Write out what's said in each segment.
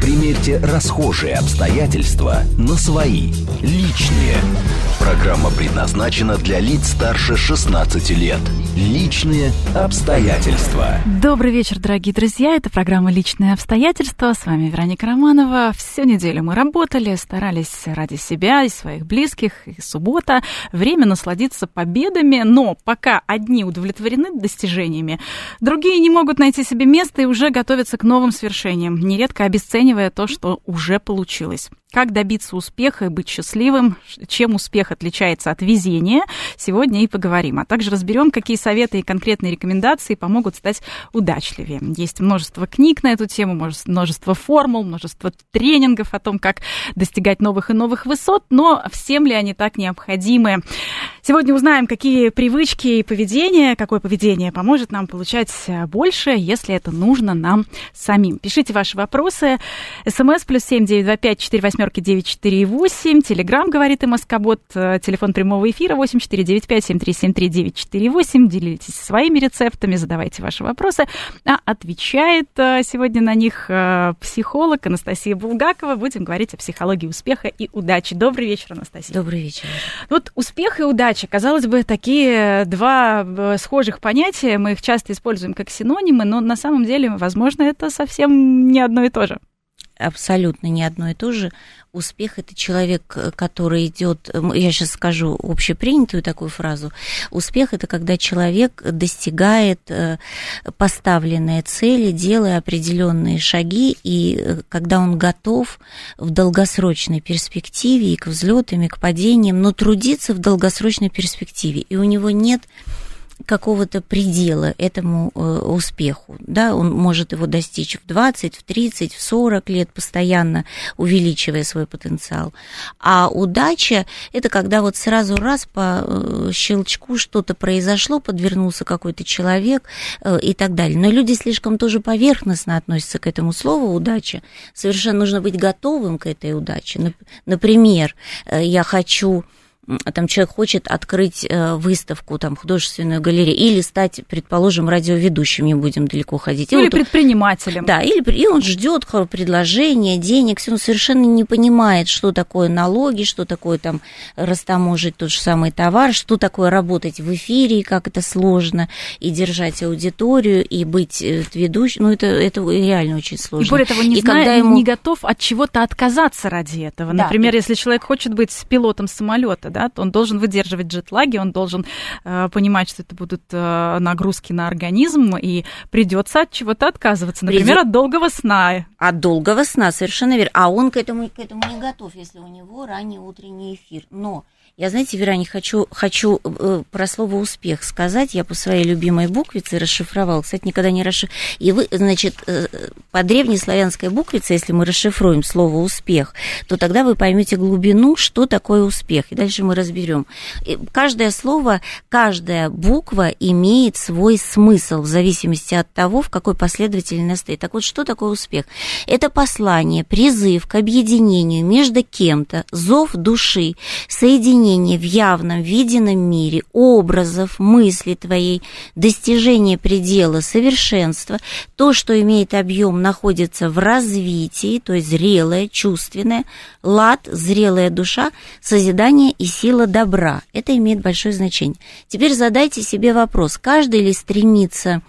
Примерьте расхожие обстоятельства на свои, личные. Программа предназначена для лиц старше 16 лет. Личные обстоятельства. Добрый вечер, дорогие друзья. Это программа «Личные обстоятельства». С вами Вероника Романова. Всю неделю мы работали, старались ради себя и своих близких. И суббота. Время насладиться победами. Но пока одни удовлетворены достижениями, другие не могут найти себе место и уже готовятся к новым свершениям, нередко обесценивая то, что уже получилось. Как добиться успеха и быть счастливым, чем успех отличается от везения, сегодня и поговорим. А также разберем, какие советы и конкретные рекомендации помогут стать удачливее. Есть множество книг на эту тему, множество формул, множество тренингов о том, как достигать новых и новых высот, но всем ли они так необходимы? Сегодня узнаем, какие привычки и поведение, какое поведение поможет нам получать больше, если это нужно нам самим. Пишите ваши вопросы. СМС плюс семь девять два пять четыре восьмерки девять четыре восемь. Телеграмм, говорит и Москобот. Телефон прямого эфира восемь четыре девять пять семь три семь три девять четыре восемь. Делитесь своими рецептами, задавайте ваши вопросы. А отвечает э, сегодня на них э, психолог Анастасия Булгакова. Будем говорить о психологии успеха и удачи. Добрый вечер, Анастасия. Добрый вечер. Вот успех и удача. Казалось бы, такие два э, схожих понятия, мы их часто используем как синонимы, но на самом деле, возможно, это совсем не одно и то же абсолютно не одно и то же. Успех это человек, который идет, я сейчас скажу общепринятую такую фразу. Успех это когда человек достигает э, поставленные цели, делая определенные шаги, и э, когда он готов в долгосрочной перспективе и к взлетам, и к падениям, но трудиться в долгосрочной перспективе. И у него нет какого-то предела этому э, успеху. Да, он может его достичь в 20, в 30, в 40 лет, постоянно увеличивая свой потенциал. А удача – это когда вот сразу раз по э, щелчку что-то произошло, подвернулся какой-то человек э, и так далее. Но люди слишком тоже поверхностно относятся к этому слову «удача». Совершенно нужно быть готовым к этой удаче. Например, я хочу там человек хочет открыть э, выставку, там, художественную галерею, или стать, предположим, радиоведущим, не будем далеко ходить. Или вот, предпринимателем. Да, или, и он ждет предложения, денег, он совершенно не понимает, что такое налоги, что такое там растаможить тот же самый товар, что такое работать в эфире, как это сложно, и держать аудиторию, и быть э, ведущим, ну, это, это реально очень сложно. И более того, не, и зная, когда ему... не готов от чего-то отказаться ради этого. Да, Например, если человек хочет быть пилотом самолета, да, он должен выдерживать джетлаги, он должен э, понимать, что это будут э, нагрузки на организм, и придется от чего-то отказываться, например, Придет... от долгого сна. От долгого сна, совершенно верно. А он к этому, к этому не готов, если у него ранний утренний эфир. Но я, знаете, Вера, не хочу, хочу э, про слово «успех» сказать. Я по своей любимой буквице расшифровала. Кстати, никогда не расшифровала. И вы, значит, э, по древнеславянской буквице, если мы расшифруем слово «успех», то тогда вы поймете глубину, что такое успех. И дальше мы разберем. Каждое слово, каждая буква имеет свой смысл в зависимости от того, в какой последовательности. Так вот, что такое успех? Это послание, призыв к объединению между кем-то, зов души, соединение изменение в явном, виденном мире образов, мысли твоей, достижение предела совершенства, то, что имеет объем, находится в развитии, то есть зрелое, чувственное, лад, зрелая душа, созидание и сила добра. Это имеет большое значение. Теперь задайте себе вопрос, каждый ли стремится Э,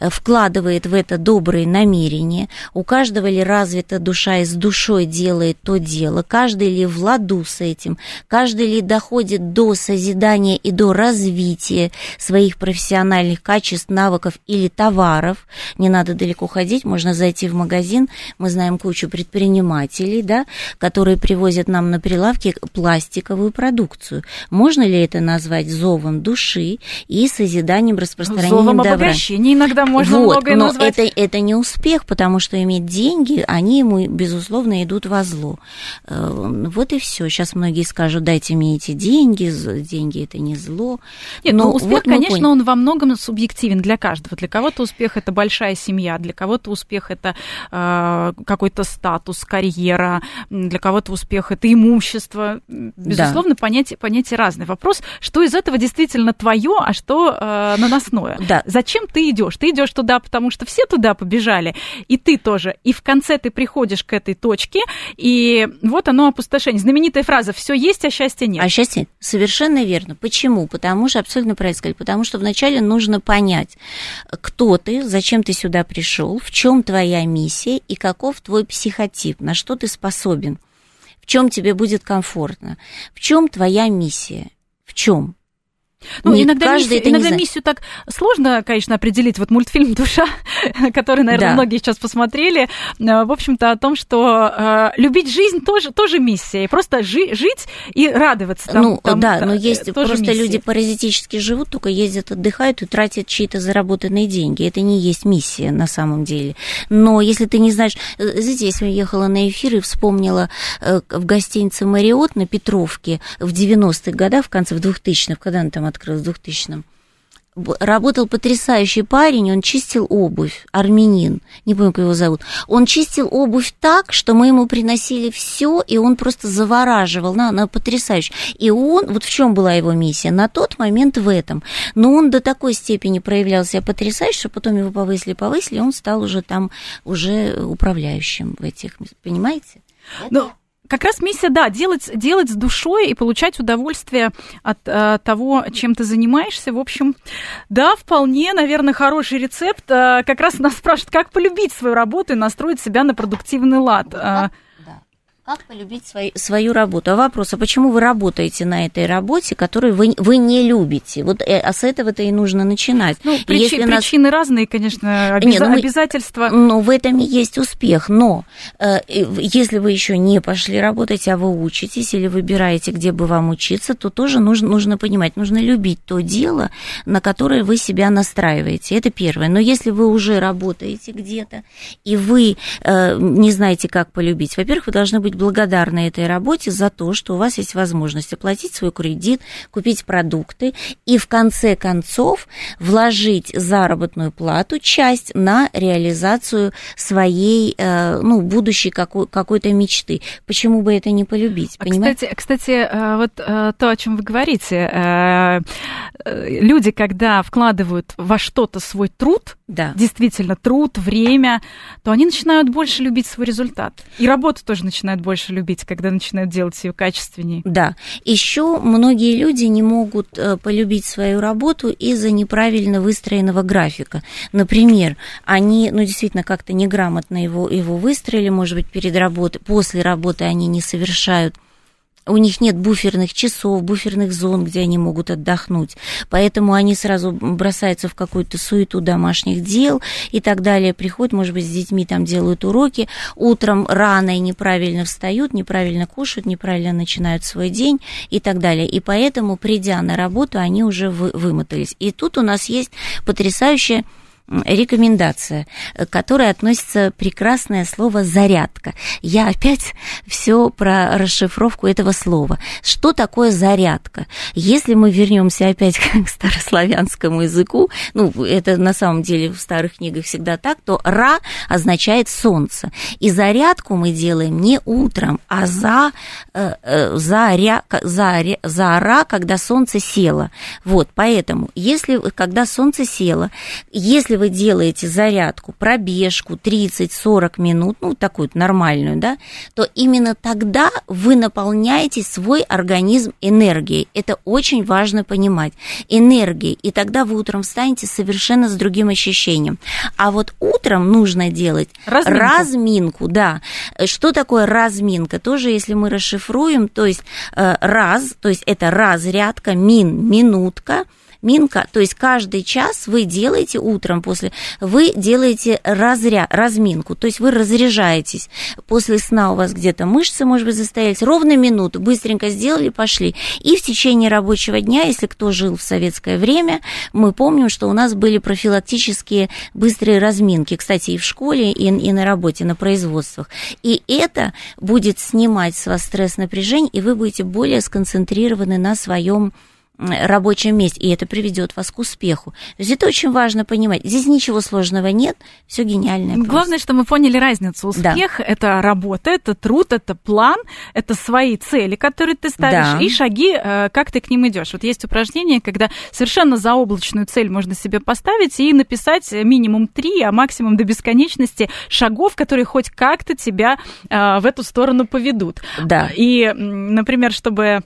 вкладывает в это добрые намерения, у каждого ли развита душа и с душой делает то дело, каждый ли в ладу с этим, каждый ли доходит до созидания и до развития своих профессиональных качеств, навыков или товаров. Не надо далеко ходить, можно зайти в магазин, мы знаем кучу предпринимателей, да, которые привозят нам на прилавки пластиковую продукцию. Можно ли это назвать зовом души и созиданием, распространением зовом добра? обогащения иногда тогда можно вот, многое но назвать. Это, это не успех, потому что иметь деньги, они ему, безусловно, идут во зло. Э, вот и все. Сейчас многие скажут, дайте мне эти деньги, деньги это не зло. Нет, но ну, успех, вот конечно, поняли. он во многом субъективен для каждого. Для кого-то успех это большая семья, для кого-то успех это э, какой-то статус, карьера, для кого-то успех это имущество. Безусловно, да. понятия, понятия разные. Вопрос, что из этого действительно твое, а что э, наносное. Да. Зачем ты идешь? Ты идешь туда, потому что все туда побежали, и ты тоже. И в конце ты приходишь к этой точке, и вот оно опустошение. Знаменитая фраза «все есть, а счастья нет». А счастье совершенно верно. Почему? Потому что, абсолютно правильно сказали, потому что вначале нужно понять, кто ты, зачем ты сюда пришел, в чем твоя миссия и каков твой психотип, на что ты способен, в чем тебе будет комфортно, в чем твоя миссия, в чем. Ну, не иногда, каждый миссию, иногда миссию так сложно, конечно, определить. Вот мультфильм «Душа», который, наверное, да. многие сейчас посмотрели, э, в общем-то, о том, что э, любить жизнь тоже, тоже миссия. И просто жи- жить и радоваться. Там, ну, там, да, но есть просто миссия. люди паразитически живут, только ездят, отдыхают и тратят чьи-то заработанные деньги. Это не есть миссия на самом деле. Но если ты не знаешь... Э, знаете, я ехала на эфир и вспомнила в гостинице «Мариот» на Петровке в 90-х годах, в конце, в 2000-х, когда она там открылась, в 2000-м, работал потрясающий парень, он чистил обувь, армянин, не помню, как его зовут. Он чистил обувь так, что мы ему приносили все, и он просто завораживал, на, на потрясающе. И он, вот в чем была его миссия, на тот момент в этом. Но он до такой степени проявлял себя потрясающе, что потом его повысили, повысили, и он стал уже там, уже управляющим в этих, понимаете? Ну, как раз миссия, да, делать, делать с душой и получать удовольствие от э, того, чем ты занимаешься. В общем, да, вполне, наверное, хороший рецепт. Э, как раз нас спрашивают, как полюбить свою работу и настроить себя на продуктивный лад. Э, как полюбить свою, свою работу? А вопрос, а почему вы работаете на этой работе, которую вы, вы не любите? Вот э, а с этого-то и нужно начинать. Ну, причи, Если причины нас... разные, конечно, обяз... Нет, ну, обязательства. Ну, в этом и есть успех. Но э, если вы еще не пошли работать, а вы учитесь или выбираете, где бы вам учиться, то тоже нужно, нужно понимать, нужно любить то дело, на которое вы себя настраиваете. Это первое. Но если вы уже работаете где-то, и вы э, не знаете, как полюбить, во-первых, вы должны быть быть благодарны этой работе за то, что у вас есть возможность оплатить свой кредит, купить продукты и в конце концов вложить заработную плату, часть на реализацию своей, э, ну, будущей какой- какой-то мечты. Почему бы это не полюбить? А кстати, кстати, э, вот э, то, о чем вы говорите, люди, когда вкладывают во что-то свой труд, да. действительно труд, время, то они начинают больше любить свой результат. И работу тоже начинают больше любить, когда начинают делать ее качественнее. Да. Еще многие люди не могут э, полюбить свою работу из-за неправильно выстроенного графика. Например, они, ну, действительно, как-то неграмотно его, его выстроили, может быть, перед работой, после работы они не совершают у них нет буферных часов, буферных зон, где они могут отдохнуть. Поэтому они сразу бросаются в какую-то суету домашних дел и так далее. Приходят, может быть, с детьми там делают уроки. Утром рано и неправильно встают, неправильно кушают, неправильно начинают свой день и так далее. И поэтому, придя на работу, они уже вымотались. И тут у нас есть потрясающая рекомендация, к которой относится прекрасное слово «зарядка». Я опять все про расшифровку этого слова. Что такое зарядка? Если мы вернемся опять к старославянскому языку, ну, это на самом деле в старых книгах всегда так, то «ра» означает «солнце». И зарядку мы делаем не утром, а за, э, э, за, ря, за, за «ра», когда солнце село. Вот, поэтому, если, когда солнце село, если вы делаете зарядку, пробежку 30-40 минут, ну, такую нормальную, да, то именно тогда вы наполняете свой организм энергией. Это очень важно понимать. Энергией. И тогда вы утром встанете совершенно с другим ощущением. А вот утром нужно делать разминку, разминку да. Что такое разминка? Тоже, если мы расшифруем, то есть э, раз, то есть это разрядка, мин, минутка, Минка, то есть каждый час вы делаете утром после, вы делаете разря, разминку, то есть вы разряжаетесь. После сна у вас где-то мышцы, может быть, застоялись, ровно минуту, быстренько сделали, пошли. И в течение рабочего дня, если кто жил в советское время, мы помним, что у нас были профилактические быстрые разминки, кстати, и в школе, и, и на работе, на производствах. И это будет снимать с вас стресс напряжение, и вы будете более сконцентрированы на своем рабочем месте, и это приведет вас к успеху. То есть это очень важно понимать. Здесь ничего сложного нет, все гениальное. Просто. Главное, что мы поняли разницу. Успех да. это работа, это труд, это план, это свои цели, которые ты ставишь, да. и шаги, э, как ты к ним идешь. Вот есть упражнение, когда совершенно заоблачную цель можно себе поставить и написать минимум три, а максимум до бесконечности шагов, которые хоть как-то тебя э, в эту сторону поведут. Да. И, например, чтобы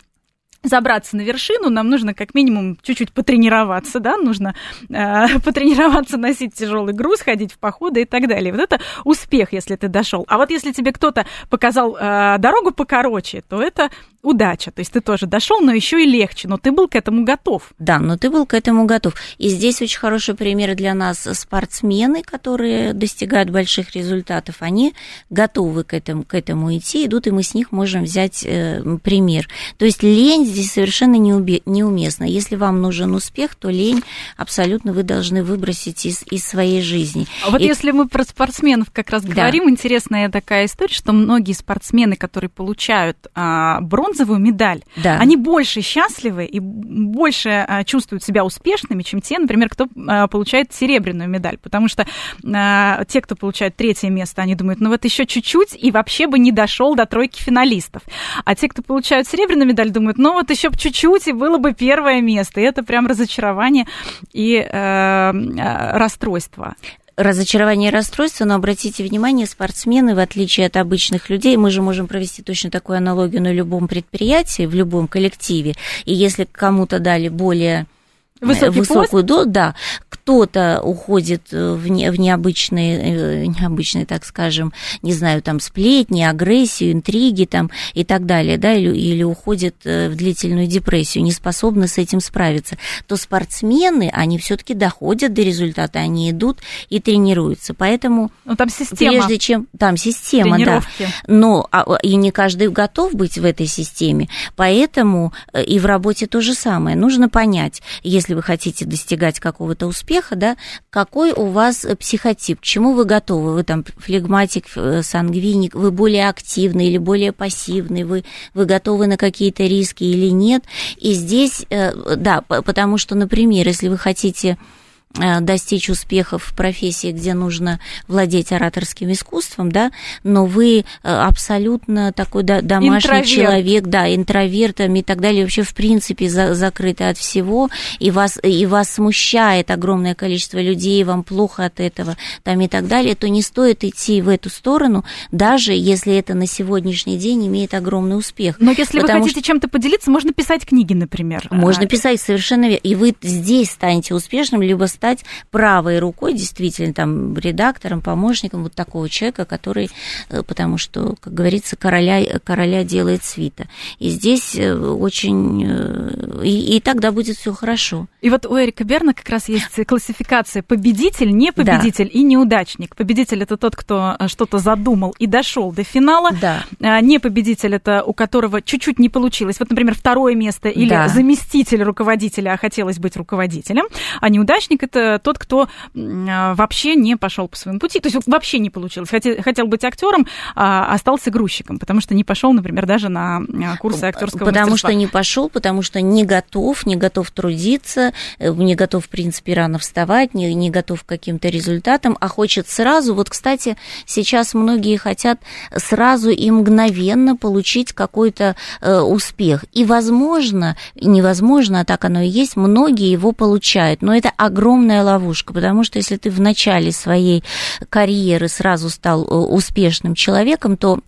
забраться на вершину, нам нужно как минимум чуть-чуть потренироваться, да, нужно э, потренироваться носить тяжелый груз, ходить в походы и так далее. Вот это успех, если ты дошел. А вот если тебе кто-то показал э, дорогу покороче, то это удача. То есть ты тоже дошел, но еще и легче, но ты был к этому готов. Да, но ты был к этому готов. И здесь очень хороший пример для нас спортсмены, которые достигают больших результатов, они готовы к этому, к этому идти, идут, и мы с них можем взять э, пример. То есть лень здесь совершенно неубе, неуместна. Если вам нужен успех, то лень абсолютно вы должны выбросить из, из своей жизни. А вот и... если мы про спортсменов как раз да. говорим, интересная такая история, что многие спортсмены, которые получают а, бронзу, бронзовую медаль, да. они больше счастливы и больше а, чувствуют себя успешными, чем те, например, кто а, получает серебряную медаль. Потому что а, те, кто получает третье место, они думают, ну вот еще чуть-чуть и вообще бы не дошел до тройки финалистов. А те, кто получают серебряную медаль, думают, ну вот еще чуть-чуть и было бы первое место. И это прям разочарование и э, расстройство разочарование и расстройство, но обратите внимание, спортсмены, в отличие от обычных людей, мы же можем провести точно такую аналогию на любом предприятии, в любом коллективе, и если кому-то дали более Высокий высокую дозу, да, кто-то уходит э, в, не, в необычные, э, необычные, так скажем, не знаю, там сплетни, агрессию, интриги там и так далее, да, или, или уходит э, в длительную депрессию, не способны с этим справиться, то спортсмены, они все-таки доходят до результата, они идут и тренируются, поэтому ну, там система. прежде чем там система, да, но а, и не каждый готов быть в этой системе, поэтому и в работе то же самое, нужно понять, если если вы хотите достигать какого-то успеха, да, какой у вас психотип, к чему вы готовы, вы там флегматик, э, сангвиник, вы более активный или более пассивный, вы, вы готовы на какие-то риски или нет. И здесь, э, да, потому что, например, если вы хотите достичь успехов в профессии, где нужно владеть ораторским искусством, да, но вы э, абсолютно такой домашний интроверт. человек, да, интровертом и так далее, вообще в принципе за, закрыты от всего, и вас, и вас смущает огромное количество людей, вам плохо от этого, там и так далее, то не стоит идти в эту сторону, даже если это на сегодняшний день имеет огромный успех. Но если вы хотите что... чем-то поделиться, можно писать книги, например. Можно а... писать, совершенно верно. И вы здесь станете успешным, либо стать стать правой рукой, действительно, там, редактором, помощником вот такого человека, который, э, потому что, как говорится, короля, короля делает свита. И здесь э, очень... Э, и, и тогда будет все хорошо. И вот у Эрика Берна как раз есть классификация победитель, не победитель да. и неудачник. Победитель это тот, кто что-то задумал и дошел до финала. Да. А не победитель это у которого чуть-чуть не получилось. Вот, например, второе место или да. заместитель руководителя, а хотелось быть руководителем. А неудачник это тот, кто а, вообще не пошел по своему пути, то есть вообще не получилось. Хотел, хотел быть актером, а остался грузчиком, потому что не пошел, например, даже на а, курсы актерского Потому мастерства. что не пошел, потому что не готов, не готов трудиться, э, не готов, в принципе, рано вставать, не, не готов к каким-то результатам, а хочет сразу. Вот, кстати, сейчас многие хотят сразу и мгновенно получить какой-то э, успех. И, возможно, невозможно, а так оно и есть, многие его получают. Но это огромное огромная ловушка, потому что если ты в начале своей карьеры сразу стал э, успешным человеком, то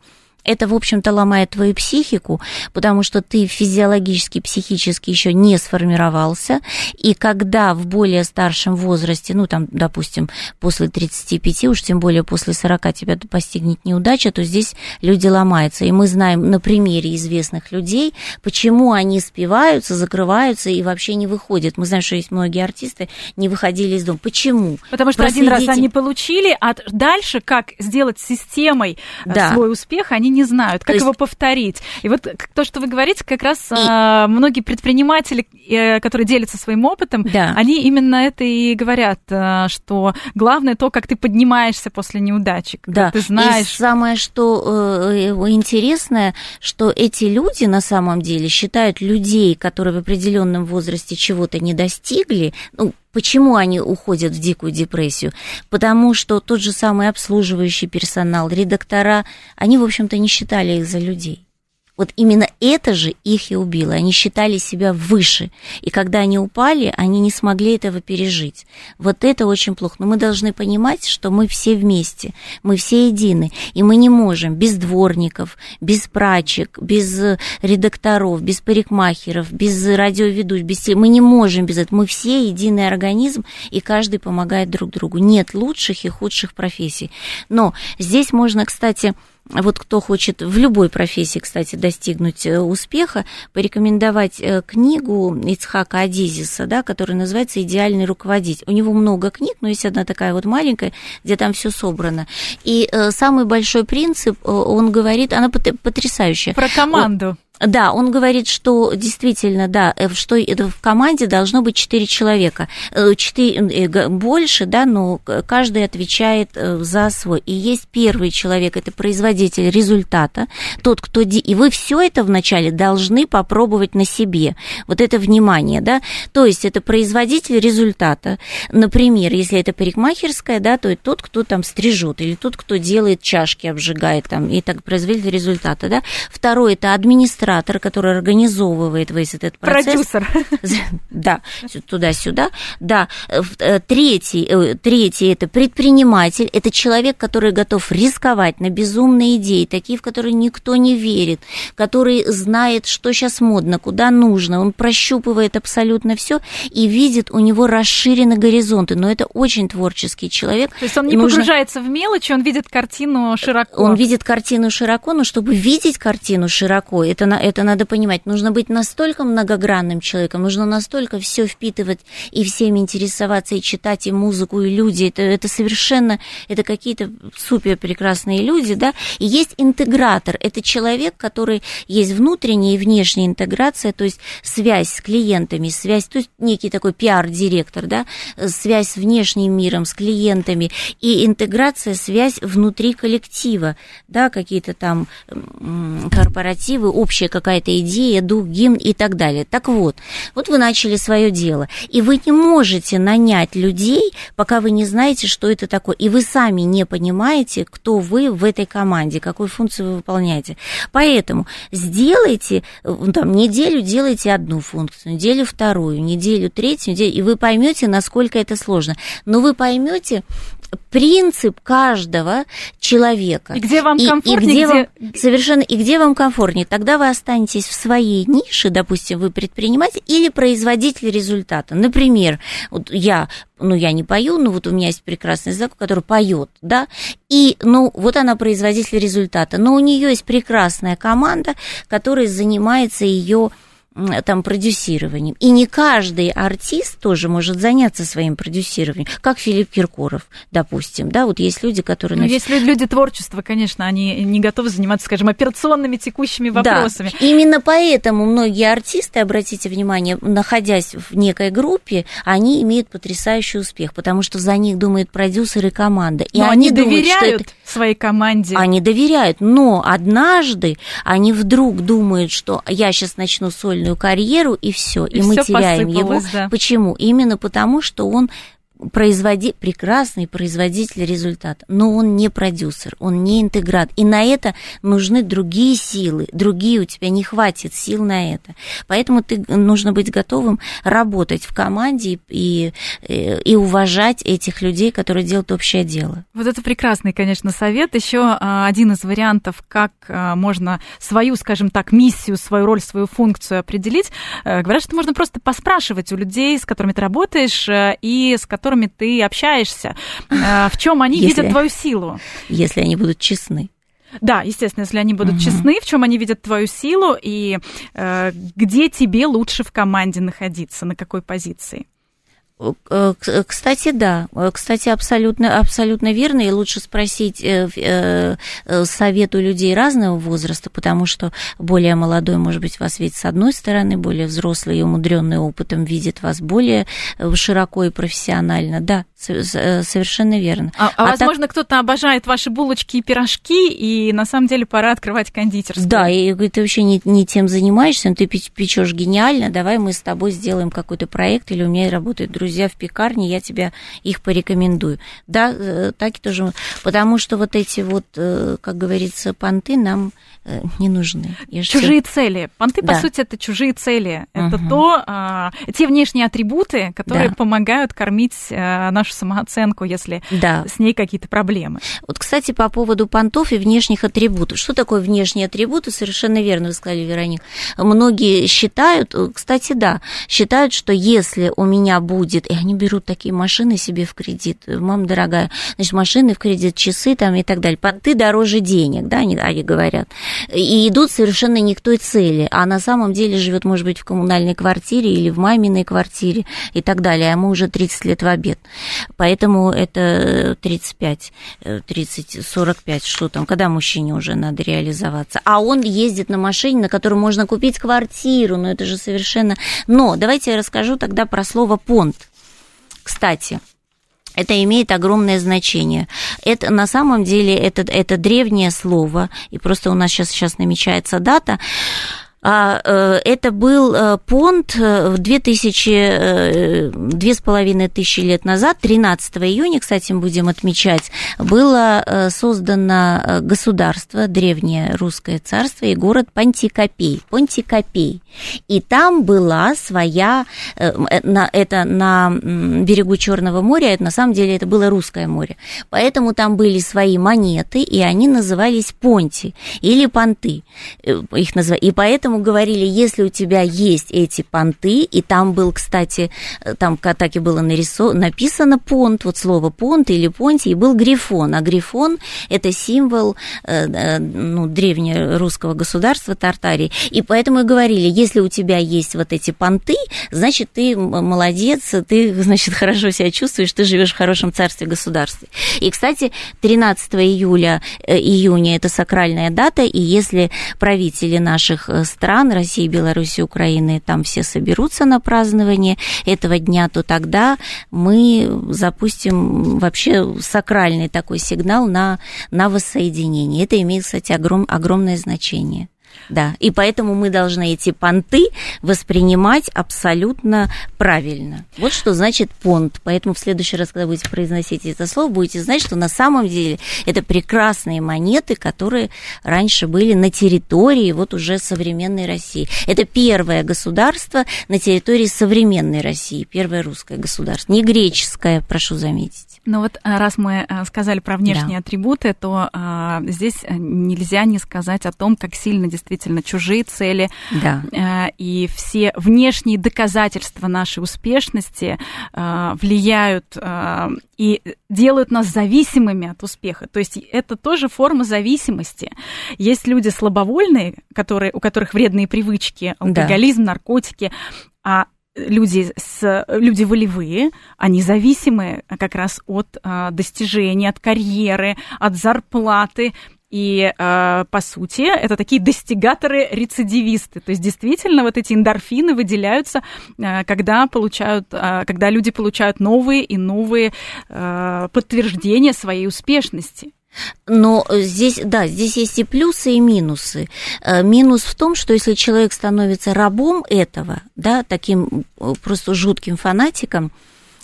это, в общем-то, ломает твою психику, потому что ты физиологически, психически еще не сформировался, и когда в более старшем возрасте, ну, там, допустим, после 35, уж тем более после 40 тебя постигнет неудача, то здесь люди ломаются. И мы знаем на примере известных людей, почему они спиваются, закрываются и вообще не выходят. Мы знаем, что есть многие артисты, не выходили из дома. Почему? Потому что Проследите... один раз они получили, а дальше как сделать системой э, да. свой успех, они не знают, как то его повторить. И вот то, что вы говорите, как раз и... а, многие предприниматели, э, которые делятся своим опытом, да. они именно это и говорят, а, что главное то, как ты поднимаешься после неудачи. Да. Ты знаешь. И самое, что э, интересное, что эти люди на самом деле считают людей, которые в определенном возрасте чего-то не достигли, ну, Почему они уходят в дикую депрессию? Потому что тот же самый обслуживающий персонал, редактора, они, в общем-то, не считали их за людей. Вот именно это же их и убило. Они считали себя выше. И когда они упали, они не смогли этого пережить. Вот это очень плохо. Но мы должны понимать, что мы все вместе, мы все едины. И мы не можем без дворников, без прачек, без редакторов, без парикмахеров, без радиоведущих, без... мы не можем без этого. Мы все единый организм, и каждый помогает друг другу. Нет лучших и худших профессий. Но здесь можно, кстати, вот кто хочет в любой профессии, кстати, достигнуть э, успеха, порекомендовать э, книгу Ицхака Адизиса, да, которая называется «Идеальный руководитель». У него много книг, но есть одна такая вот маленькая, где там все собрано. И э, самый большой принцип, он говорит, она потрясающая. Про команду. Да, он говорит, что действительно, да, э, что в команде должно быть 4 человека. 4, э, больше, да, но каждый отвечает э, за свой. И есть первый человек, это производитель результата, тот, кто... И вы все это вначале должны попробовать на себе. Вот это внимание, да. То есть это производитель результата. Например, если это парикмахерская, да, то это тот, кто там стрижет, или тот, кто делает чашки, обжигает там, и так производитель результата, да. Второй это администратор администратор, который организовывает весь этот процесс. Продюсер. Да, туда-сюда. Да, э, третий, э, третий это предприниматель, это человек, который готов рисковать на безумные идеи, такие, в которые никто не верит, который знает, что сейчас модно, куда нужно, он прощупывает абсолютно все и видит, у него расширены горизонты, но это очень творческий человек. То есть он не нужно... погружается в мелочи, он видит картину широко. Он видит картину широко, но чтобы видеть картину широко, это это надо понимать. Нужно быть настолько многогранным человеком, нужно настолько все впитывать и всеми интересоваться, и читать, и музыку, и люди. Это, это совершенно, это какие-то супер прекрасные люди, да. И есть интегратор. Это человек, который есть внутренняя и внешняя интеграция, то есть связь с клиентами, связь, то есть некий такой пиар-директор, да, связь с внешним миром, с клиентами, и интеграция, связь внутри коллектива, да, какие-то там корпоративы, общие общая какая-то идея, дух, гимн и так далее. Так вот, вот вы начали свое дело, и вы не можете нанять людей, пока вы не знаете, что это такое, и вы сами не понимаете, кто вы в этой команде, какую функцию вы выполняете. Поэтому сделайте, там, неделю делайте одну функцию, неделю вторую, неделю третью, неделю, и вы поймете, насколько это сложно. Но вы поймете, принцип каждого человека. И где вам комфортнее, и где, где... Вам, совершенно, и где вам комфортнее. Тогда вы останетесь в своей нише, допустим, вы предприниматель или производитель результата. Например, вот я, ну, я не пою, но вот у меня есть прекрасный знак, который поет, да, и, ну, вот она производитель результата, но у нее есть прекрасная команда, которая занимается ее там продюсированием. И не каждый артист тоже может заняться своим продюсированием, как Филипп Киркоров, допустим, да, вот есть люди, которые... Ну, есть люди творчества, конечно, они не готовы заниматься, скажем, операционными текущими вопросами. Да. Именно поэтому многие артисты, обратите внимание, находясь в некой группе, они имеют потрясающий успех, потому что за них думают продюсеры и команда. И но они, они думают, доверяют это... своей команде. Они доверяют, но однажды они вдруг думают, что я сейчас начну сольную карьеру, и все, и, и мы теряем его. Да. Почему? Именно потому, что он производи, прекрасный производитель результата, но он не продюсер, он не интеграт. И на это нужны другие силы, другие у тебя не хватит сил на это. Поэтому ты нужно быть готовым работать в команде и, и, и уважать этих людей, которые делают общее дело. Вот это прекрасный, конечно, совет. Еще а, один из вариантов, как а, можно свою, скажем так, миссию, свою роль, свою функцию определить. Э, говорят, что можно просто поспрашивать у людей, с которыми ты работаешь э, и с которыми ты общаешься, э, в чем они если, видят твою силу. Если они будут честны. Да, естественно, если они будут угу. честны, в чем они видят твою силу и э, где тебе лучше в команде находиться, на какой позиции. Э, кстати, да. Кстати, абсолютно, абсолютно верно. И лучше спросить э, э, совет у людей разного возраста, потому что более молодой, может быть, вас видит с одной стороны, более взрослый и умудренный опытом видит вас более широко и профессионально. Да, совершенно верно. А, а, а возможно, так... кто-то обожает ваши булочки и пирожки, и на самом деле пора открывать кондитерскую. Да, и говорит, ты вообще не, не тем занимаешься, но ты печешь гениально, давай мы с тобой сделаем какой-то проект, или у меня работают друзья в пекарне, я тебя их порекомендую. Да, э, так и тоже, потому что вот эти вот, э, как говорится, понты нам э, не нужны. Я чужие все... цели. Понты, да. по сути, это чужие цели. Это угу. то, а, те внешние атрибуты, которые да. помогают кормить а, нашу самооценку, если да. с ней какие-то проблемы. Вот, кстати, по поводу понтов и внешних атрибутов. Что такое внешние атрибуты? Совершенно верно вы сказали, Вероник. Многие считают, кстати, да, считают, что если у меня будет будет, и они берут такие машины себе в кредит. Мама дорогая, значит, машины в кредит, часы там и так далее. Понты дороже денег, да, они, они говорят. И идут совершенно не к той цели, а на самом деле живет, может быть, в коммунальной квартире или в маминой квартире и так далее, а ему уже 30 лет в обед. Поэтому это 35, 30, 45, что там, когда мужчине уже надо реализоваться. А он ездит на машине, на которой можно купить квартиру, но это же совершенно... Но давайте я расскажу тогда про слово «понт». Кстати, это имеет огромное значение. Это на самом деле это, это древнее слово, и просто у нас сейчас, сейчас намечается дата. А, э, это был э, понт э, в 2000, две с половиной тысячи лет назад, 13 июня, кстати, мы будем отмечать, было создано государство, древнее русское царство и город Пантикопей, Понтикопей. И там была своя, это на берегу Черного моря, это на самом деле это было русское море, поэтому там были свои монеты, и они назывались понти или понты, их называли, и поэтому говорили, если у тебя есть эти понты, и там был, кстати, э, там так и было нарисо... написано понт, вот слово понт или понти, и был грифон, а грифон – это символ э, э, ну, древнерусского государства Тартарии, и поэтому и говорили, если у тебя есть вот эти понты, значит, ты молодец, ты, значит, хорошо себя чувствуешь, ты живешь в хорошем царстве государстве. И, кстати, 13 июля, июня – это сакральная дата, и если правители наших стран, России, Беларуси, Украины, там все соберутся на празднование этого дня, то тогда мы запустим вообще сакральный такой сигнал на, на воссоединение. Это имеет, кстати, огром, огромное значение. Да, и поэтому мы должны эти понты воспринимать абсолютно правильно. Вот что значит понт. Поэтому в следующий раз, когда будете произносить это слово, будете знать, что на самом деле это прекрасные монеты, которые раньше были на территории вот уже современной России. Это первое государство на территории современной России, первое русское государство, не греческое, прошу заметить. Ну вот а, раз мы а, сказали про внешние да. атрибуты, то а, здесь нельзя не сказать о том, как сильно действительно чужие цели да. а, и все внешние доказательства нашей успешности а, влияют а, и делают нас зависимыми от успеха. То есть это тоже форма зависимости. Есть люди слабовольные, которые, у которых вредные привычки, алкоголизм, да. наркотики, а люди, с, люди волевые, они зависимы как раз от а, достижений, от карьеры, от зарплаты. И, э, по сути, это такие достигаторы-рецидивисты. То есть, действительно, вот эти эндорфины выделяются, э, когда, получают, э, когда люди получают новые и новые подтверждения своей успешности. Но здесь, да, здесь есть и плюсы, и минусы. Э, минус в том, что если человек становится рабом этого, да, таким э, просто жутким фанатиком,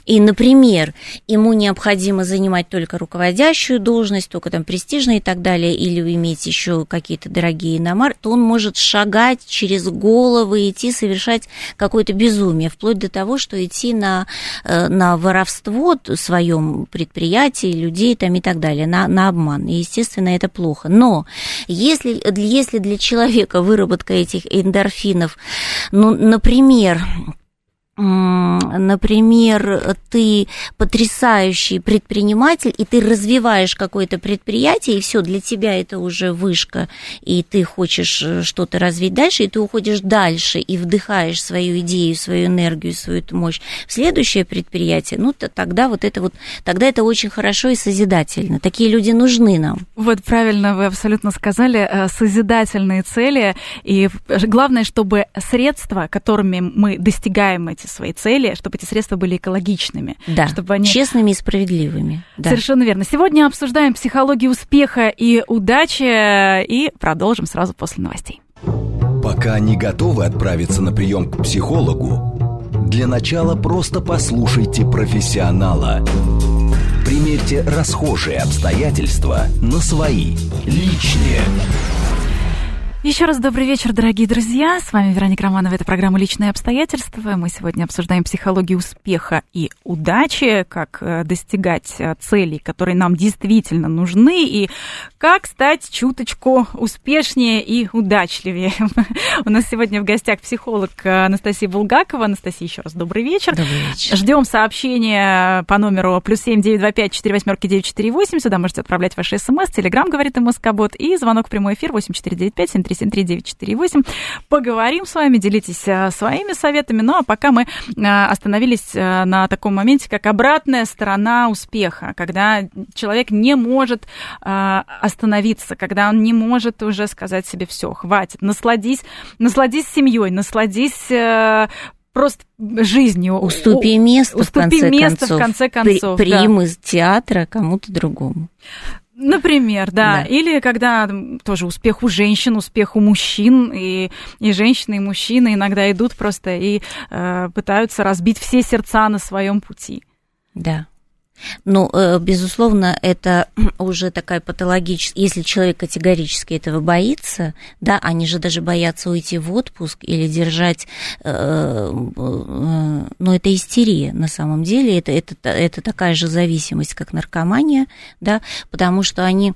и, например, ему необходимо занимать только руководящую должность, только там престижные и так далее, или иметь еще какие-то дорогие иномар, то он может шагать через головы, идти совершать какое-то безумие, вплоть до того, что идти на, э, на воровство в своем предприятии, людей там и так далее, на, на обман. И, естественно, это плохо. Но если, если для человека выработка этих эндорфинов, ну, например, например, ты потрясающий предприниматель, и ты развиваешь какое-то предприятие, и все, для тебя это уже вышка, и ты хочешь э, что-то развить дальше, и ты уходишь дальше, и вдыхаешь свою идею, свою энергию, свою мощь в следующее предприятие, ну, то тогда вот это вот, тогда это очень хорошо и созидательно. Такие люди нужны нам. Вот правильно вы абсолютно сказали, э, созидательные цели, и главное, чтобы средства, которыми мы достигаем эти свои цели, чтобы эти средства были экологичными. Да, чтобы они... честными и справедливыми. Да. Совершенно верно. Сегодня обсуждаем психологию успеха и удачи, и продолжим сразу после новостей. Пока не готовы отправиться на прием к психологу, для начала просто послушайте профессионала. Примерьте расхожие обстоятельства на свои, личные. Еще раз добрый вечер, дорогие друзья. С вами Вероника Романова. Это программа «Личные обстоятельства». Мы сегодня обсуждаем психологию успеха и удачи, как э, достигать э, целей, которые нам действительно нужны, и как стать чуточку успешнее и удачливее. У нас сегодня в гостях психолог Анастасия Булгакова. Анастасия, еще раз добрый вечер. Добрый вечер. Ждем сообщения по номеру плюс семь девять два пять четыре восьмерки девять четыре восемь. Сюда можете отправлять ваши смс. Телеграмм говорит МСК-бот. И звонок в прямой эфир восемь четыре девять пять семь три 7373948. Поговорим с вами, делитесь э, своими советами. Ну, а пока мы э, остановились э, на таком моменте, как обратная сторона успеха, когда человек не может остановиться, когда он не может уже сказать себе все, хватит, насладись, насладись семьей, насладись просто жизнью. Уступи место, Уступи в конце место концов. в конце концов. При, прим да. из театра кому-то другому. Например, да. да. Или когда тоже успех у женщин, успех у мужчин, и, и женщины, и мужчины иногда идут просто и э, пытаются разбить все сердца на своем пути. Да. Ну, э, безусловно, это уже такая патологическая... Если человек категорически этого боится, да, они же даже боятся уйти в отпуск или держать... Э, э, ну, это истерия на самом деле. Это, это, это такая же зависимость, как наркомания, да, потому что они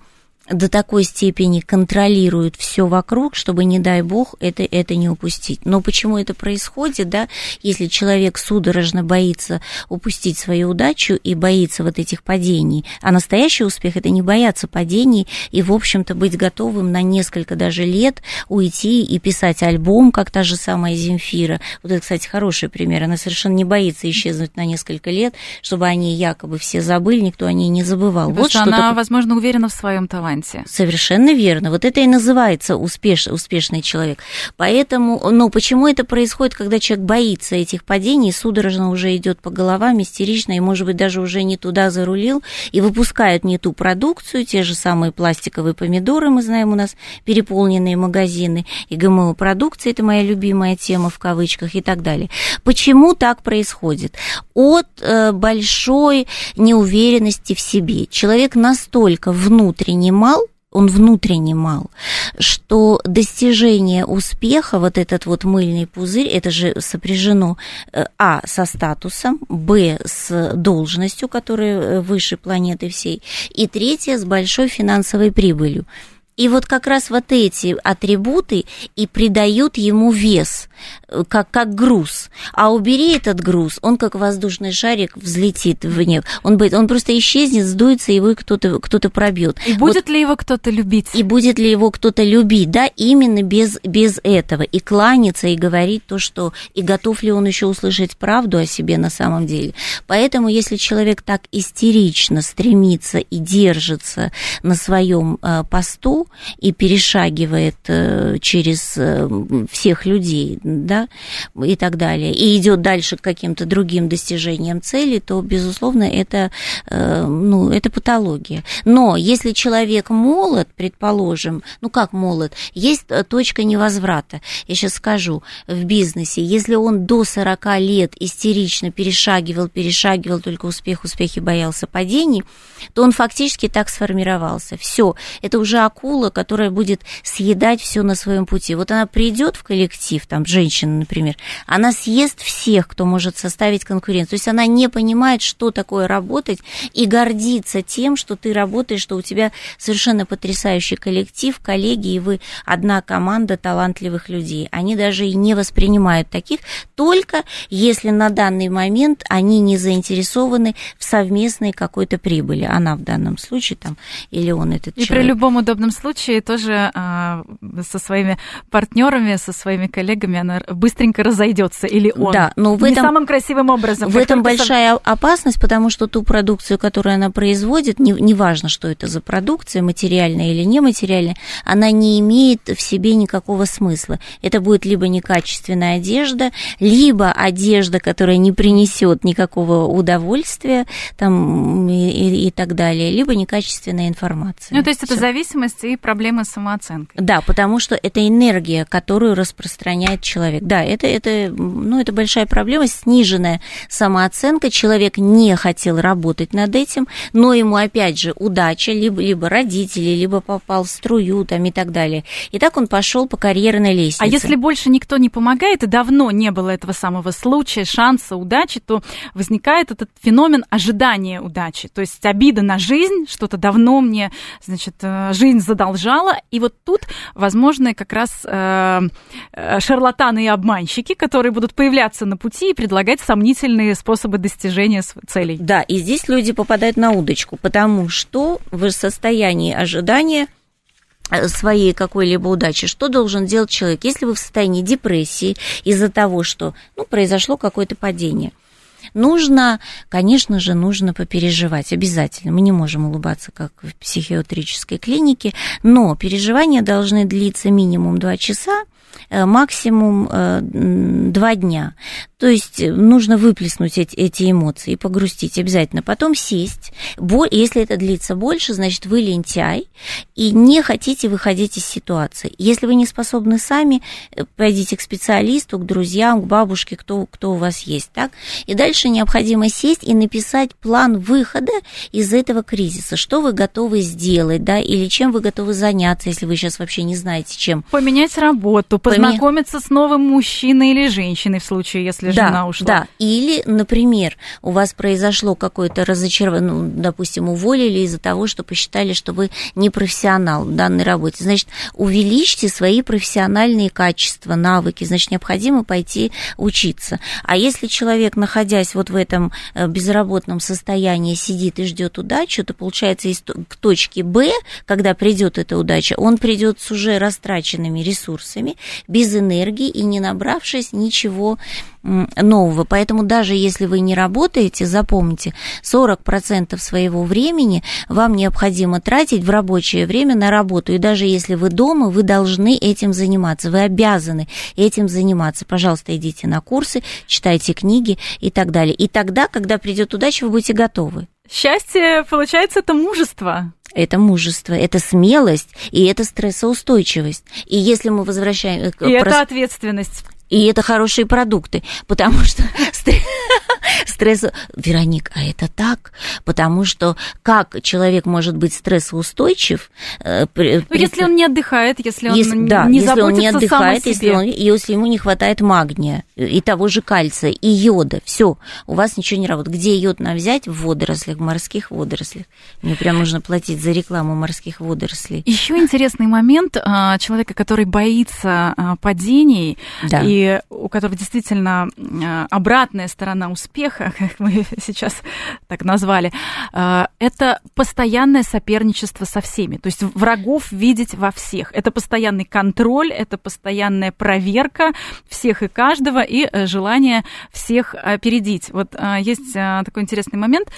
до такой степени контролируют все вокруг, чтобы, не дай бог, это, это не упустить. Но почему это происходит, да, если человек судорожно боится упустить свою удачу и боится вот этих падений, а настоящий успех – это не бояться падений и, в общем-то, быть готовым на несколько даже лет уйти и писать альбом, как та же самая Земфира. Вот это, кстати, хороший пример. Она совершенно не боится исчезнуть на несколько лет, чтобы они якобы все забыли, никто о ней не забывал. Потому вот что она, возможно, уверена в своем таланте варианте. Совершенно верно. Вот это и называется успеш, успешный человек. Поэтому, но почему это происходит, когда человек боится этих падений, судорожно уже идет по головам, истерично, и, может быть, даже уже не туда зарулил, и выпускают не ту продукцию, те же самые пластиковые помидоры, мы знаем, у нас переполненные магазины, и ГМО-продукция, это моя любимая тема в кавычках и так далее. Почему так происходит? От э, большой неуверенности в себе. Человек настолько внутренне мал, он внутренне мал, что достижение успеха, вот этот вот мыльный пузырь, это же сопряжено э, а со статусом, б с должностью, которая э, выше планеты всей, и третье с большой финансовой прибылью. И вот как раз вот эти атрибуты и придают ему вес, э, как, как груз. А убери этот груз, он как воздушный шарик взлетит в небо. Он, будет, он просто исчезнет, сдуется, его кто-то кто пробьет. И будет вот, ли его кто-то любить? И будет ли его кто-то любить, да, именно без, без этого. И кланяться, и говорить то, что... И готов ли он еще услышать правду о себе на самом деле. Поэтому, если человек так истерично стремится и держится на своем э, посту, и перешагивает э, через э, всех людей, да, и так далее, и идет дальше к каким-то другим достижениям цели, то, безусловно, это, э, ну, это патология. Но если человек молод, предположим, ну как молод, есть точка невозврата. Я сейчас скажу, в бизнесе, если он до 40 лет истерично перешагивал, перешагивал, только успех, успех и боялся падений, то он фактически так сформировался. Все, это уже акула, которая будет съедать все на своем пути. Вот она придет в коллектив, там, женщина, например, она съест всех, кто может составить конкуренцию. То есть она не понимает, что такое работать, и гордится тем, что ты работаешь, что у тебя совершенно потрясающий коллектив, коллеги, и вы одна команда талантливых людей. Они даже и не воспринимают таких, только если на данный момент они не заинтересованы в совместной какой-то прибыли. Она в данном случае там, или он этот и человек. при любом удобном случае тоже а, со своими партнерами, со своими коллегами она быстренько разойдется, или он. Да, но в не этом, самым красивым образом. В этом большая сам... опасность, потому что ту продукцию, которую она производит, неважно, не что это за продукция, материальная или нематериальная, она не имеет в себе никакого смысла. Это будет либо некачественная одежда, либо одежда, которая не принесет никакого удовольствия там, и, и, и так далее, либо некачественная информация. Ну, то есть Всё. это зависимость и проблемы с самооценкой. Да, потому что это энергия, которую распространяет человек. Да, это, это, ну, это большая проблема, сниженная самооценка. Человек не хотел работать над этим, но ему, опять же, удача, либо, либо родители, либо попал в струю там, и так далее. И так он пошел по карьерной лестнице. А если больше никто не помогает, и давно не было этого самого случая, шанса, удачи, то возникает этот феномен ожидания удачи. То есть обида на жизнь, что-то давно мне, значит, э, жизнь задолжала. И вот тут, возможно, как раз э, э, шарлатаны и обманщики, которые будут появляться на пути и предлагать сомнительные способы достижения целей. Да, и здесь люди попадают на удочку, потому что в состоянии ожидания Э, своей какой-либо удачи, что должен делать человек, если вы в состоянии депрессии из-за того, что ну, произошло какое-то падение. Нужно, конечно же, нужно попереживать обязательно. Мы не можем улыбаться, как в психиатрической клинике, но переживания должны длиться минимум 2 часа, максимум э, два дня. То есть э, нужно выплеснуть эти, эти эмоции погрустить обязательно. Потом сесть. Если это длится больше, значит, вы лентяй и не хотите выходить из ситуации. Если вы не способны сами, пойдите к специалисту, к друзьям, к бабушке, кто, кто у вас есть. Так? И дальше необходимо сесть и написать план выхода из этого кризиса. Что вы готовы сделать, да, или чем вы готовы заняться, если вы сейчас вообще не знаете, чем. Поменять работу, познакомиться с новым мужчиной или женщиной в случае, если да, жена ушла. Да, или, например, у вас произошло какое-то разочарование, ну, допустим, уволили из-за того, что посчитали, что вы не профессионал в данной работе. Значит, увеличьте свои профессиональные качества, навыки, значит, необходимо пойти учиться. А если человек, находясь вот в этом э, безработном состоянии, сидит и ждет удачу, то получается из к точке Б, когда придет эта удача, он придет с уже растраченными ресурсами, без энергии и не набравшись ничего нового. Поэтому даже если вы не работаете, запомните, 40% своего времени вам необходимо тратить в рабочее время на работу. И даже если вы дома, вы должны этим заниматься, вы обязаны этим заниматься. Пожалуйста, идите на курсы, читайте книги и так далее. И тогда, когда придет удача, вы будете готовы. Счастье, получается, это мужество это мужество, это смелость и это стрессоустойчивость. И если мы возвращаем... Э, и прос... это ответственность. И это хорошие продукты, потому что стресс... Вероник, а это так? Потому что как человек может быть стрессоустойчив? Э, при... Если он не отдыхает, если он если, да, не если он не отдыхает, если, он, если ему не хватает магния и того же кальция, и йода, все, у вас ничего не работает. Где йод нам взять? В водорослях, в морских водорослях. Мне прям нужно платить за рекламу морских водорослей. Еще интересный момент а, человека, который боится а, падений да. и у которого действительно э, обратная сторона успеха, как мы сейчас так назвали, э, это постоянное соперничество со всеми. То есть врагов видеть во всех. Это постоянный контроль, это постоянная проверка всех и каждого и э, желание всех опередить. Вот есть такой интересный момент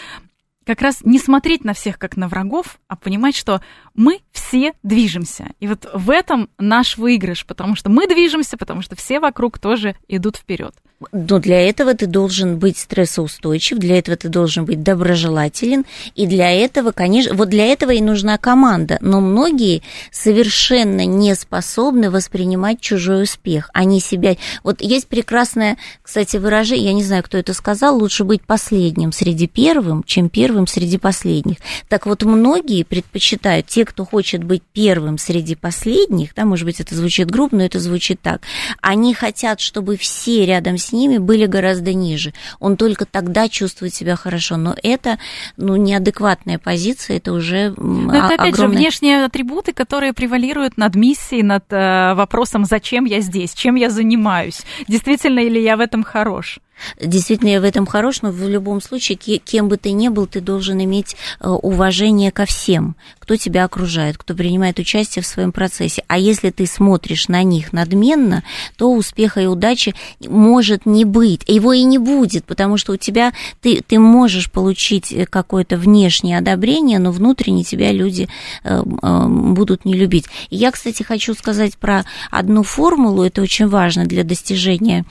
как раз не смотреть на всех как на врагов, а понимать, что мы все движемся. И вот в этом наш выигрыш, потому что мы движемся, потому что все вокруг тоже идут вперед. Но для этого ты должен быть стрессоустойчив, для этого ты должен быть доброжелателен, и для этого, конечно, вот для этого и нужна команда. Но многие совершенно не способны воспринимать чужой успех. Они себя... Вот есть прекрасное, кстати, выражение, я не знаю, кто это сказал, лучше быть последним среди первым, чем первым среди последних. Так вот, многие предпочитают, те, кто хочет быть первым среди последних, да, может быть, это звучит грубо, но это звучит так, они хотят, чтобы все рядом с ними были гораздо ниже. Он только тогда чувствует себя хорошо. Но это ну, неадекватная позиция, это уже Но это, опять огромное... же, внешние атрибуты, которые превалируют над миссией, над э, вопросом, зачем я здесь, чем я занимаюсь, действительно ли я в этом хорош действительно я в этом хорош, но в любом случае, кем бы ты ни был, ты должен иметь э, уважение ко всем, кто тебя окружает, кто принимает участие в своем процессе. А если ты смотришь на них надменно, то успеха и удачи может не быть. Его и не будет, потому что у тебя ты, ты можешь получить э, какое-то внешнее одобрение, но внутренне тебя люди э, будут не любить. И я, кстати, хочу сказать про одну формулу, это очень важно для достижения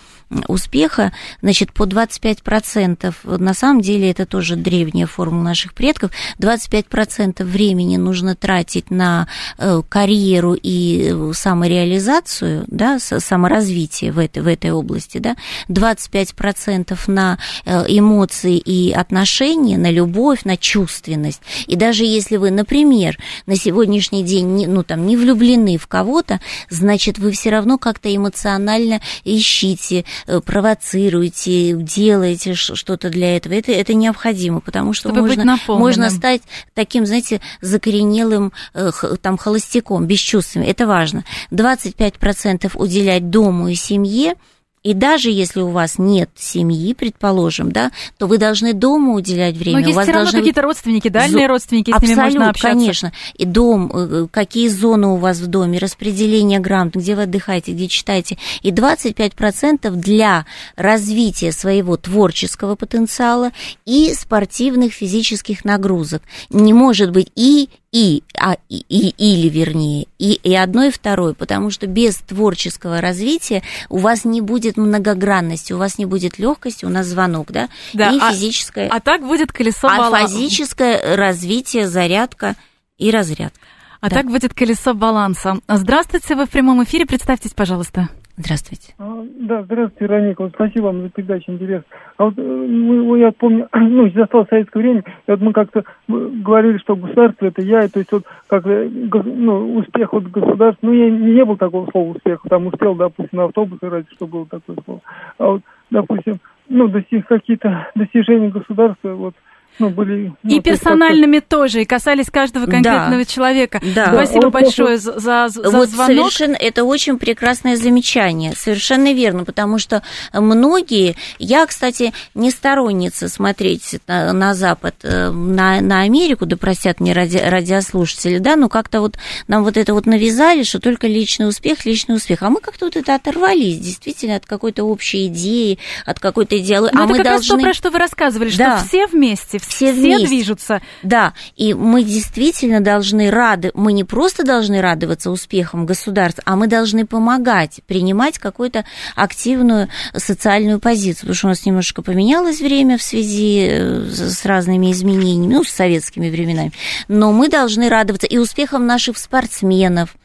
успеха, значит, по 25%, на самом деле это тоже древняя формула наших предков, 25% времени нужно тратить на э, карьеру и э, самореализацию, да, саморазвитие в этой, в этой области, да, 25% на э, эмоции и отношения, на любовь, на чувственность. И даже если вы, например, на сегодняшний день не, ну, там, не влюблены в кого-то, значит, вы все равно как-то эмоционально ищите, провоцируете, делаете что-то для этого, это, это необходимо, потому что Чтобы можно, можно стать таким, знаете, закоренелым э, там холостяком, бесчувственным. Это важно. 25% уделять дому и семье – и даже если у вас нет семьи, предположим, да, то вы должны дома уделять время. Но есть у вас все равно какие-то родственники, дальние родственники, с Абсолютно, ними можно общаться. конечно. И дом, э, какие зоны у вас в доме, распределение грамот, где вы отдыхаете, где читаете. И 25% для развития своего творческого потенциала и спортивных физических нагрузок. Не может быть и и, а, и, и или вернее, и, и одно, и второе, потому что без творческого развития у вас не будет многогранности, у вас не будет легкости, у нас звонок, да, да и а, физическое. А так будет колесо баланса. А физическое развитие, зарядка и разрядка. А да. так будет колесо баланса. Здравствуйте, вы в прямом эфире, представьтесь, пожалуйста. Здравствуйте. А, да, здравствуйте, Вероника. Вот спасибо вам за передачу, интерес. А вот э, мы, я помню, ну, застал советское время, и вот мы как-то говорили, что государство это я, и то есть вот как э, ну, успех от государства, ну, я, не было такого слова успех, там успел, допустим, на автобусе, ради что было такое слово. А вот, допустим, ну, достиг какие-то достижения государства, вот, ну, были... Ну, и персональными тоже, и касались каждого конкретного да. человека. Да. Спасибо вот, большое вот, за, за вот звонок. Совершенно, это очень прекрасное замечание, совершенно верно, потому что многие... Я, кстати, не сторонница смотреть на, на Запад, э, на, на Америку, да простят мне ради, радиослушатели, да, но как-то вот нам вот это вот навязали, что только личный успех, личный успех. А мы как-то вот это оторвались, действительно, от какой-то общей идеи, от какой-то идеологии. Но а это мы как должны... раз то, про что вы рассказывали, да. что все вместе, все, все движутся. Да, и мы действительно должны рады, мы не просто должны радоваться успехам государства, а мы должны помогать, принимать какую-то активную социальную позицию, потому что у нас немножко поменялось время в связи э, с разными изменениями, ну, с советскими временами, но мы должны радоваться и успехам наших спортсменов,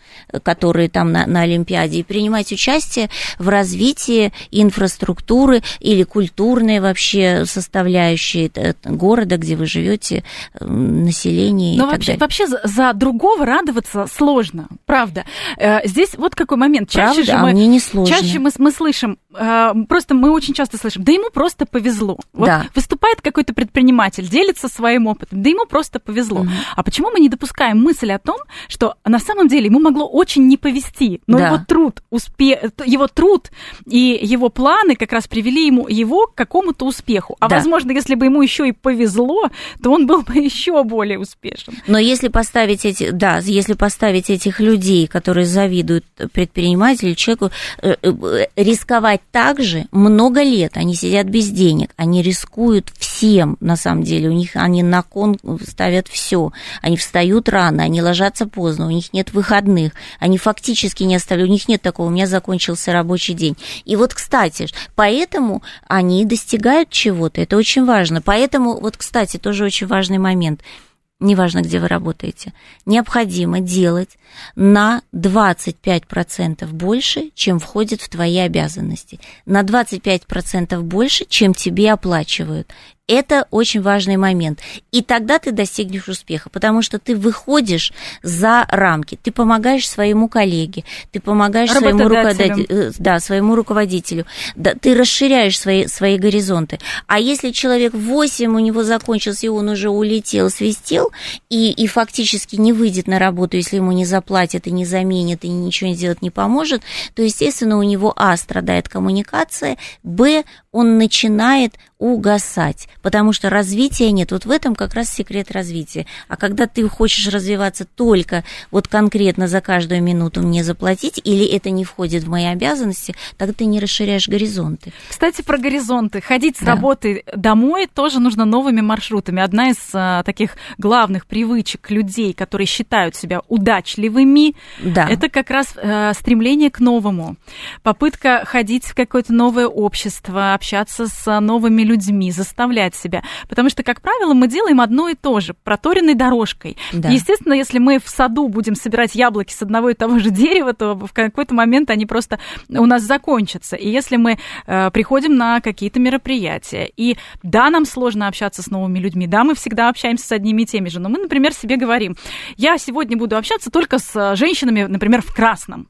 которые там на, на Олимпиаде, и принимать участие в развитии инфраструктуры или культурной вообще составляющей города, где вы живете, населения. Но вообще, вообще за, другого радоваться сложно, правда. Э, здесь вот какой момент. Чаще правда? же мы, а мне не сложно. Чаще мы, мы слышим, э, просто мы очень часто слышим, да ему просто повезло. Вот да. выступает какой-то предприниматель, делится своим опытом, да ему просто повезло. Угу. А почему мы не допускаем мысль о том, что на самом деле ему могло очень не повезти, но да. его труд, успе... его труд и его планы как раз привели ему его к какому-то успеху. А да. возможно, если бы ему еще и повезло, то он был бы еще более успешен. Но если поставить эти, да, если поставить этих людей, которые завидуют предпринимателю, человеку, э, э, рисковать также много лет они сидят без денег, они рискуют всем, на самом деле, у них они на кон ставят все, они встают рано, они ложатся поздно, у них нет выходных, они фактически не оставляют, у них нет такого, у меня закончился рабочий день. И вот, кстати, поэтому они достигают чего-то, это очень важно. Поэтому, вот, кстати, тоже очень важный момент – неважно, где вы работаете, необходимо делать на 25% больше, чем входит в твои обязанности. На 25% больше, чем тебе оплачивают. Это очень важный момент. И тогда ты достигнешь успеха, потому что ты выходишь за рамки, ты помогаешь своему коллеге, ты помогаешь своему, руководителю, э, да, своему руководителю, да, ты расширяешь свои, свои горизонты. А если человек 8 у него закончился, и он уже улетел, свистел, и, и фактически не выйдет на работу, если ему не заплатят и не заменят, и ничего не сделать не поможет, то, естественно, у него, а, страдает коммуникация, б, он начинает угасать, потому что развития нет. Вот в этом как раз секрет развития. А когда ты хочешь развиваться только вот конкретно за каждую минуту мне заплатить, или это не входит в мои обязанности, тогда ты не расширяешь горизонты. Кстати, про горизонты. Ходить с да. работы домой тоже нужно новыми маршрутами. Одна из а, таких главных привычек людей, которые считают себя удачливыми, да. это как раз а, стремление к новому. Попытка ходить в какое-то новое общество, общаться с новыми людьми заставлять себя. Потому что, как правило, мы делаем одно и то же, проторенной дорожкой. Да. Естественно, если мы в саду будем собирать яблоки с одного и того же дерева, то в какой-то момент они просто у нас закончатся. И если мы э, приходим на какие-то мероприятия, и да, нам сложно общаться с новыми людьми, да, мы всегда общаемся с одними и теми же, но мы, например, себе говорим, я сегодня буду общаться только с женщинами, например, в красном.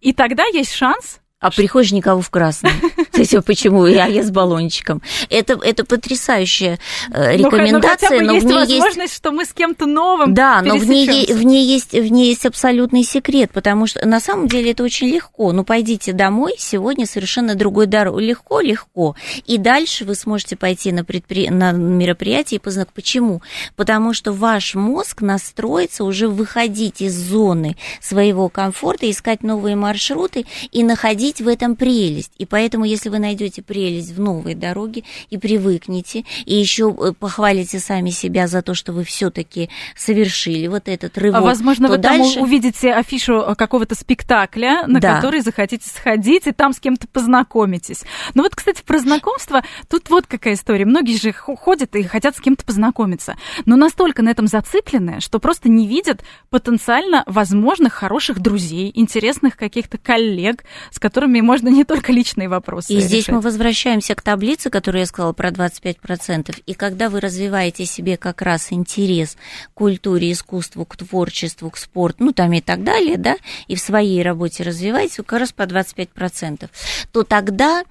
И тогда есть шанс а приходишь никого в красном. Кстати, почему? Я, я с баллончиком. Это, это потрясающая э, рекомендация. Но, но, но есть в ней возможность, есть... что мы с кем-то новым Да, но в ней, в, ней есть, в ней есть абсолютный секрет, потому что на самом деле это очень легко. Ну, пойдите домой, сегодня совершенно другой дорог. Легко, легко. И дальше вы сможете пойти на, предпри... на мероприятие и познакомиться. Почему? Потому что ваш мозг настроится уже выходить из зоны своего комфорта, искать новые маршруты и находить находить в этом прелесть. И поэтому, если вы найдете прелесть в новой дороге и привыкнете, и еще э, похвалите сами себя за то, что вы все-таки совершили вот этот рывок. А возможно, вы дальше... там увидите афишу э, какого-то спектакля, на да. который захотите сходить, и там с кем-то познакомитесь. Ну вот, кстати, про знакомство, тут вот какая история. Многие же ходят и хотят с кем-то познакомиться, но настолько на этом зациклены, что просто не видят потенциально возможных хороших друзей, интересных каких-то коллег, с которыми которыми можно не только личные вопросы И решать. здесь мы возвращаемся к таблице, которую я сказала про 25%. И когда вы развиваете себе как раз интерес к культуре, искусству, к творчеству, к спорту, ну там и так далее, да, и в своей работе развиваете как раз по 25%, то тогда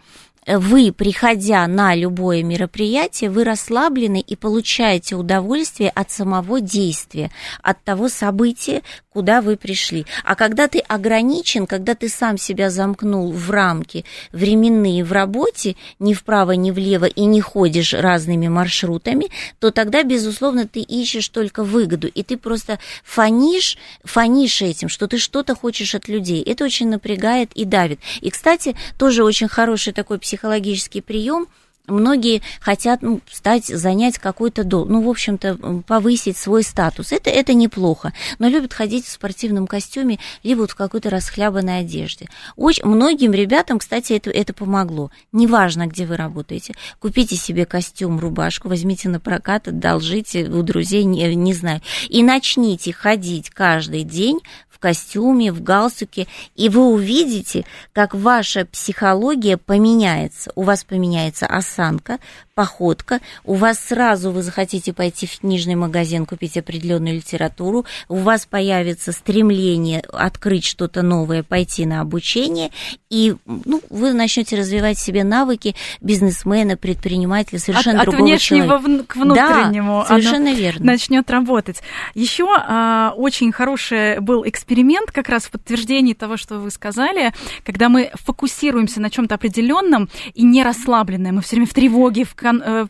вы, приходя на любое мероприятие, вы расслаблены и получаете удовольствие от самого действия, от того события, куда вы пришли. А когда ты ограничен, когда ты сам себя замкнул в рамки временные в работе, ни вправо, ни влево, и не ходишь разными маршрутами, то тогда, безусловно, ты ищешь только выгоду, и ты просто фонишь, фонишь этим, что ты что-то хочешь от людей. Это очень напрягает и давит. И, кстати, тоже очень хороший такой психологический прием – многие хотят ну, стать, занять какой-то долг, ну, в общем-то, повысить свой статус. Это, это неплохо, но любят ходить в спортивном костюме, либо вот в какой-то расхлябанной одежде. Очень, многим ребятам, кстати, это, это помогло. Неважно, где вы работаете, купите себе костюм, рубашку, возьмите на прокат, одолжите у друзей, не, не знаю, и начните ходить каждый день в костюме, в галстуке, и вы увидите, как ваша психология поменяется. У вас поменяется осанка, походка, у вас сразу вы захотите пойти в книжный магазин, купить определенную литературу, у вас появится стремление открыть что-то новое, пойти на обучение, и ну, вы начнете развивать себе навыки бизнесмена, предпринимателя, совершенно от, другого от внешнего человека. к внутреннему. Да, совершенно верно. Начнет работать. Еще а, очень хороший был эксперимент, как раз в подтверждении того, что вы сказали, когда мы фокусируемся на чем-то определенном и не расслабленное, мы все время в тревоге, в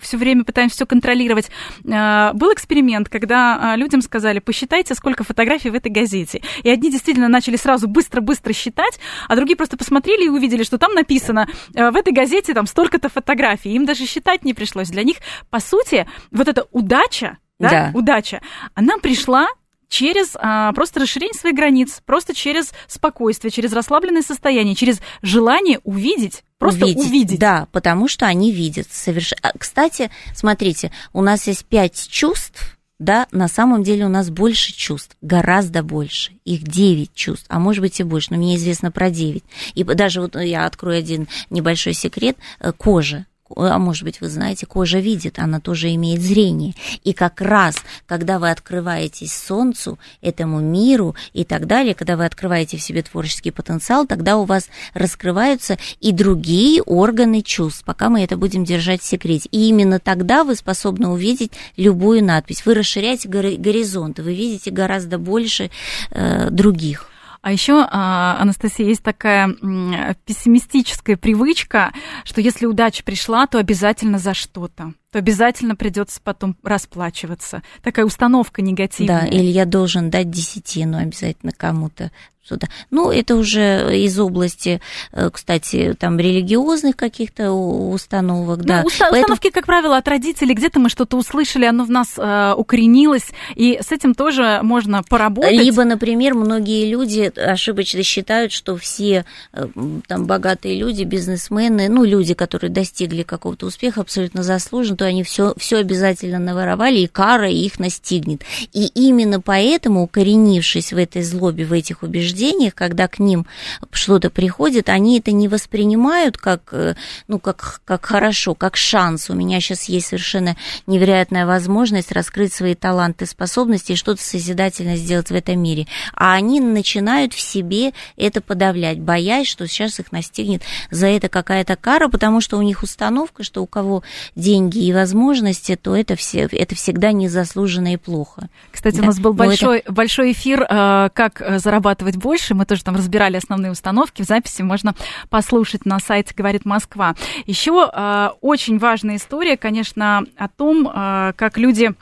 все время пытаемся все контролировать. Э, был эксперимент, когда э, людям сказали, посчитайте, сколько фотографий в этой газете. И одни действительно начали сразу быстро-быстро считать, а другие просто посмотрели и увидели, что там написано, в этой газете там столько-то фотографий. Им даже считать не пришлось. Для них, по сути, вот эта удача, да, да. удача, она пришла через а, просто расширение своих границ, просто через спокойствие, через расслабленное состояние, через желание увидеть Просто увидеть, увидеть. Да, потому что они видят. Соверш... А, кстати, смотрите, у нас есть пять чувств, да, на самом деле у нас больше чувств, гораздо больше. Их девять чувств, а может быть и больше, но мне известно про девять. И даже вот я открою один небольшой секрет. Э, кожа а может быть, вы знаете, кожа видит, она тоже имеет зрение. И как раз, когда вы открываетесь солнцу, этому миру и так далее, когда вы открываете в себе творческий потенциал, тогда у вас раскрываются и другие органы чувств, пока мы это будем держать в секрете. И именно тогда вы способны увидеть любую надпись. Вы расширяете горизонт, вы видите гораздо больше э, других. А еще, а, Анастасия, есть такая пессимистическая привычка, что если удача пришла, то обязательно за что-то то обязательно придется потом расплачиваться. Такая установка негативная. Да, или я должен дать десятину обязательно кому-то сюда. Ну, это уже из области, э, кстати, там религиозных каких-то установок, ну, да. Уста- Поэтому... Установки, как правило, от родителей, где-то мы что-то услышали, оно в нас э, укоренилось, и с этим тоже можно поработать. Либо, например, многие люди ошибочно считают, что все э, там богатые люди, бизнесмены, ну, люди, которые достигли какого-то успеха абсолютно заслуженно, то они все, все обязательно наворовали, и кара их настигнет. И именно поэтому, укоренившись в этой злобе, в этих убеждениях, убеждениях, когда к ним что-то приходит, они это не воспринимают как, э, ну, как, как хорошо, как шанс. У меня сейчас есть совершенно невероятная возможность раскрыть свои таланты, способности и что-то созидательно сделать в этом мире. А они начинают в себе это подавлять, боясь, что сейчас их настигнет за это какая-то кара, потому что у них установка, что у кого деньги и возможности, то это, все, это всегда незаслуженно и плохо. Кстати, да. у нас был большой, это... большой эфир, э, как зарабатывать больше. Мы тоже там разбирали основные установки. В записи можно послушать на сайте «Говорит Москва». Еще э, очень важная история, конечно, о том, э, как люди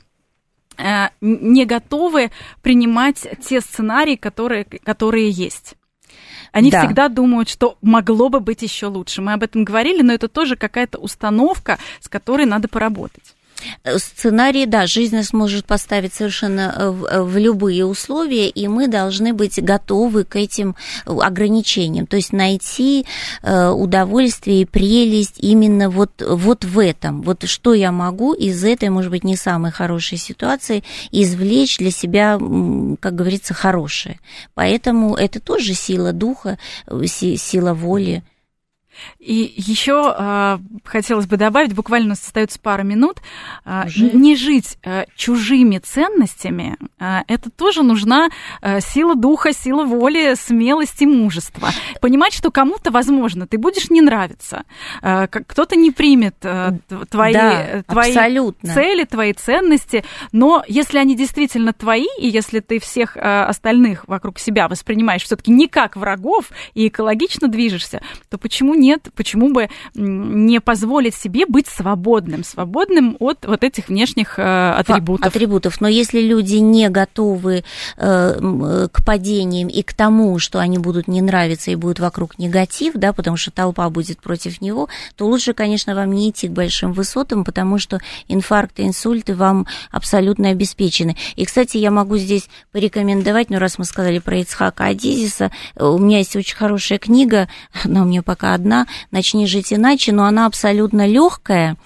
э, не готовы принимать те сценарии, которые, которые есть. Они да. всегда думают, что могло бы быть еще лучше. Мы об этом говорили, но это тоже какая-то установка, с которой надо поработать. Э, сценарий, да, жизнь нас может поставить совершенно э, в, э, в любые условия, и мы должны быть готовы к этим ограничениям. То есть найти удовольствие и прелесть именно вот, вот в этом. Вот что я могу из этой, может быть, не самой хорошей ситуации извлечь для себя, как говорится, хорошее. Поэтому это тоже сила духа, сила воли. И еще э, хотелось бы добавить, буквально у нас остается пара минут, э, не жить э, чужими ценностями, э, это тоже нужна э, сила духа, сила воли, смелость и мужество. Понимать, что кому-то, возможно, ты будешь не нравиться, э, кто-то не примет э, твои, да, твои цели, твои ценности, но если они действительно твои, и если ты всех э, остальных вокруг себя воспринимаешь все-таки не как врагов и экологично движешься, то почему не нет, почему бы не позволить себе быть свободным, свободным от вот этих внешних э, атрибутов. Атрибутов. Но если люди не готовы э, к падениям и к тому, что они будут не нравиться и будет вокруг негатив, да, потому что толпа будет против него, то лучше, конечно, вам не идти к большим высотам, потому что инфаркты, инсульты вам абсолютно обеспечены. И, кстати, я могу здесь порекомендовать, ну, раз мы сказали про Ицхака Адизиса, у меня есть очень хорошая книга, она у меня пока одна, она «Начни жить иначе», но она абсолютно легкая,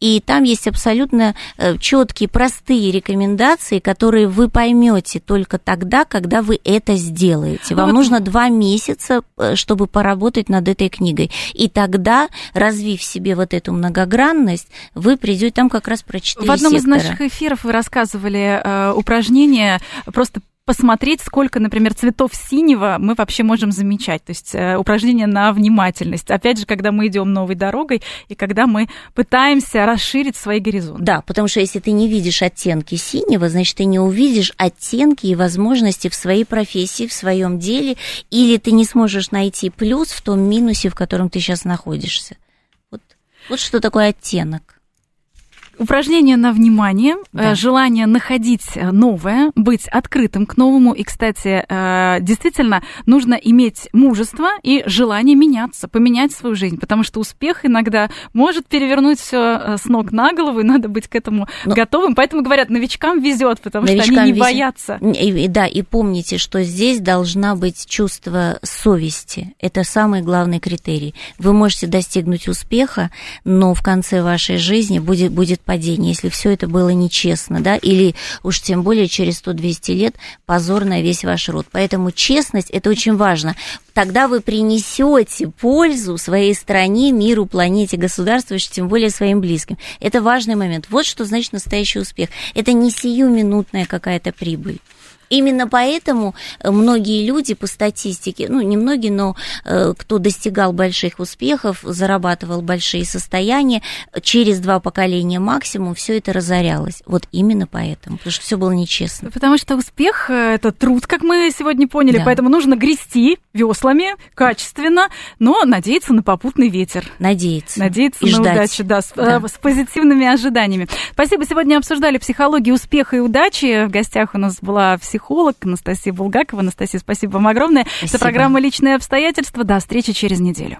и там есть абсолютно э, четкие, простые рекомендации, которые вы поймете только тогда, когда вы это сделаете. Вам вот... нужно два месяца, э, чтобы поработать над этой книгой. И тогда, развив себе вот эту многогранность, вы придете там как раз про четыре В одном сектора. из наших эфиров вы рассказывали э, упражнение просто посмотреть, сколько, например, цветов синего мы вообще можем замечать. То есть э, упражнение на внимательность. Опять же, когда мы идем новой дорогой и когда мы пытаемся расширить свои горизонты. Да, потому что если ты не видишь оттенки синего, значит, ты не увидишь оттенки и возможности в своей профессии, в своем деле, или ты не сможешь найти плюс в том минусе, в котором ты сейчас находишься. Вот что такое оттенок. Упражнение на внимание, да. Э, желание находить э, новое, быть открытым к новому. И, кстати, э, действительно нужно иметь мужество и желание меняться, поменять свою жизнь, потому что успех иногда может перевернуть все с ног на голову, и надо быть к этому Но... готовым. Поэтому говорят, новичкам везет, потому новичкам что они не везет. боятся. И, да, и помните, что здесь должна быть чувство совести. Это самый главный критерий. Вы можете достигнуть успеха, но в конце вашей жизни будет, будет падение, если все это было нечестно, да, или уж тем более через 100-200 лет позор на весь ваш род. Поэтому честность – это очень важно. Тогда вы принесете пользу своей стране, миру, планете, государству, тем более своим близким. Это важный момент. Вот что значит настоящий успех. Это не сиюминутная какая-то прибыль. Именно поэтому э, многие люди по статистике, ну не многие, но э, кто достигал больших успехов, зарабатывал большие состояния, через два поколения максимум все это разорялось. Вот именно поэтому, потому что все было нечестно. Потому что успех э, это труд, как мы сегодня поняли, да. поэтому нужно грести веслами качественно, но надеяться на попутный ветер. Надеяться. Надеяться и на ждать. удачу, да, с, да, с позитивными ожиданиями. Спасибо. Сегодня обсуждали психологию успеха и удачи. В гостях у нас была психолог психолог Анастасия Булгакова. Анастасия, спасибо вам огромное. Спасибо. Это программа «Личные обстоятельства». До встречи через неделю.